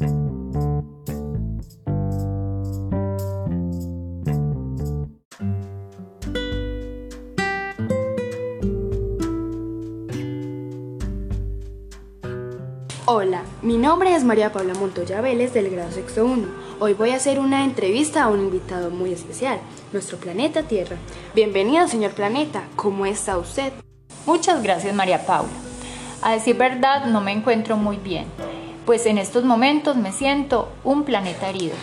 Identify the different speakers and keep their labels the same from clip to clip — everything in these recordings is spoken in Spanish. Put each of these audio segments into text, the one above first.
Speaker 1: Hola, mi nombre es María Paula Montoya Vélez del grado sexto 1. Hoy voy a hacer una entrevista a un invitado muy especial, nuestro planeta Tierra. Bienvenido, señor planeta. ¿Cómo está usted?
Speaker 2: Muchas gracias, María Paula. A decir verdad, no me encuentro muy bien, pues en estos momentos me siento un planeta herido.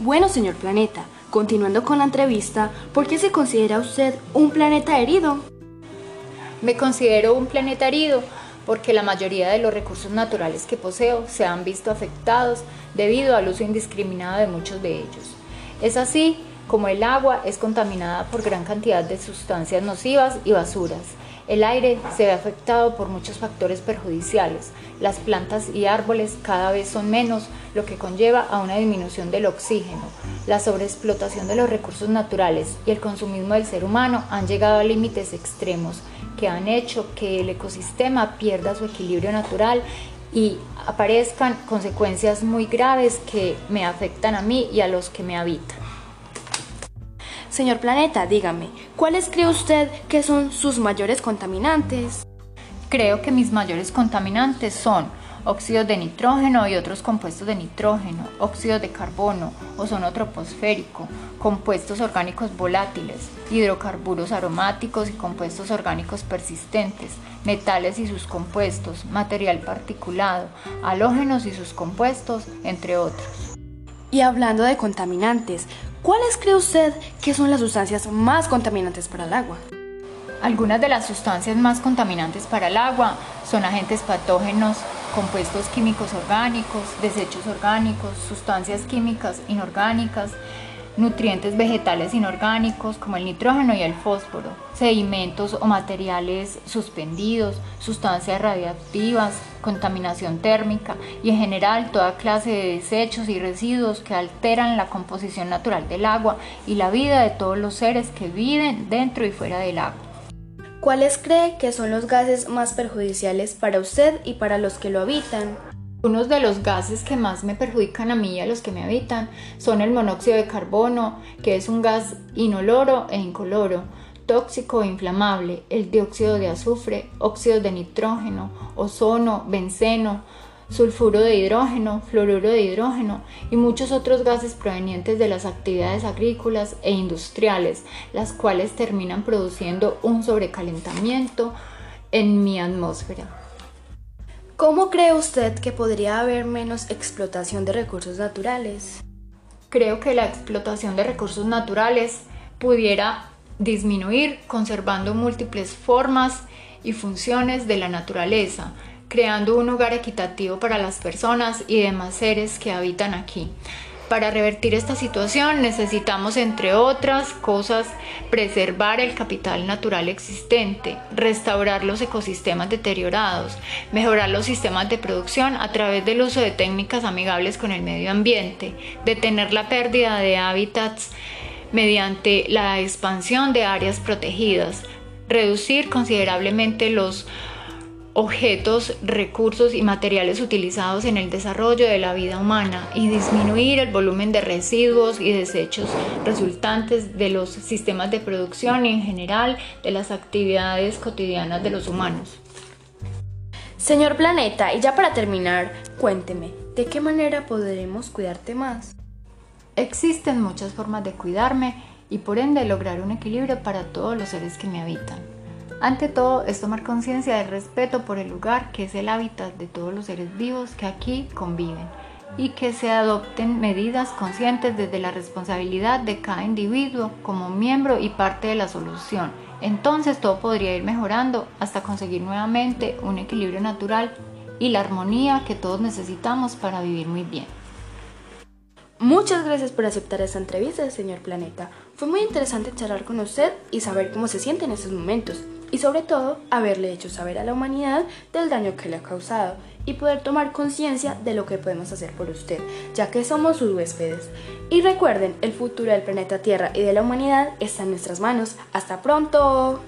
Speaker 1: Bueno, señor planeta, continuando con la entrevista, ¿por qué se considera usted un planeta herido?
Speaker 2: Me considero un planeta herido porque la mayoría de los recursos naturales que poseo se han visto afectados debido al uso indiscriminado de muchos de ellos. Es así como el agua es contaminada por gran cantidad de sustancias nocivas y basuras. El aire se ve afectado por muchos factores perjudiciales. Las plantas y árboles cada vez son menos, lo que conlleva a una disminución del oxígeno. La sobreexplotación de los recursos naturales y el consumismo del ser humano han llegado a límites extremos que han hecho que el ecosistema pierda su equilibrio natural y aparezcan consecuencias muy graves que me afectan a mí y a los que me habitan.
Speaker 1: Señor Planeta, dígame, ¿cuáles cree usted que son sus mayores contaminantes?
Speaker 2: Creo que mis mayores contaminantes son óxidos de nitrógeno y otros compuestos de nitrógeno, óxidos de carbono, ozono troposférico, compuestos orgánicos volátiles, hidrocarburos aromáticos y compuestos orgánicos persistentes, metales y sus compuestos, material particulado, halógenos y sus compuestos, entre otros.
Speaker 1: Y hablando de contaminantes, ¿cuáles cree usted que son las sustancias más contaminantes para el agua?
Speaker 2: Algunas de las sustancias más contaminantes para el agua son agentes patógenos, compuestos químicos orgánicos, desechos orgánicos, sustancias químicas inorgánicas, nutrientes vegetales inorgánicos como el nitrógeno y el fósforo, sedimentos o materiales suspendidos, sustancias radiactivas, contaminación térmica y en general toda clase de desechos y residuos que alteran la composición natural del agua y la vida de todos los seres que viven dentro y fuera del agua.
Speaker 1: ¿Cuáles cree que son los gases más perjudiciales para usted y para los que lo habitan?
Speaker 2: Unos de los gases que más me perjudican a mí y a los que me habitan son el monóxido de carbono, que es un gas inoloro e incoloro, tóxico e inflamable, el dióxido de azufre, óxidos de nitrógeno, ozono, benceno, sulfuro de hidrógeno, fluoruro de hidrógeno y muchos otros gases provenientes de las actividades agrícolas e industriales, las cuales terminan produciendo un sobrecalentamiento en mi atmósfera.
Speaker 1: ¿Cómo cree usted que podría haber menos explotación de recursos naturales?
Speaker 2: Creo que la explotación de recursos naturales pudiera disminuir conservando múltiples formas y funciones de la naturaleza, creando un hogar equitativo para las personas y demás seres que habitan aquí. Para revertir esta situación necesitamos, entre otras cosas, preservar el capital natural existente, restaurar los ecosistemas deteriorados, mejorar los sistemas de producción a través del uso de técnicas amigables con el medio ambiente, detener la pérdida de hábitats mediante la expansión de áreas protegidas, reducir considerablemente los objetos, recursos y materiales utilizados en el desarrollo de la vida humana y disminuir el volumen de residuos y desechos resultantes de los sistemas de producción y en general de las actividades cotidianas de los humanos.
Speaker 1: Señor Planeta, y ya para terminar, cuénteme, ¿de qué manera podremos cuidarte más?
Speaker 2: Existen muchas formas de cuidarme y por ende lograr un equilibrio para todos los seres que me habitan. Ante todo es tomar conciencia del respeto por el lugar que es el hábitat de todos los seres vivos que aquí conviven y que se adopten medidas conscientes desde la responsabilidad de cada individuo como miembro y parte de la solución. Entonces todo podría ir mejorando hasta conseguir nuevamente un equilibrio natural y la armonía que todos necesitamos para vivir muy bien.
Speaker 1: Muchas gracias por aceptar esta entrevista, señor Planeta. Fue muy interesante charlar con usted y saber cómo se siente en estos momentos y sobre todo haberle hecho saber a la humanidad del daño que le ha causado y poder tomar conciencia de lo que podemos hacer por usted, ya que somos sus huéspedes. Y recuerden, el futuro del planeta Tierra y de la humanidad está en nuestras manos. ¡Hasta pronto!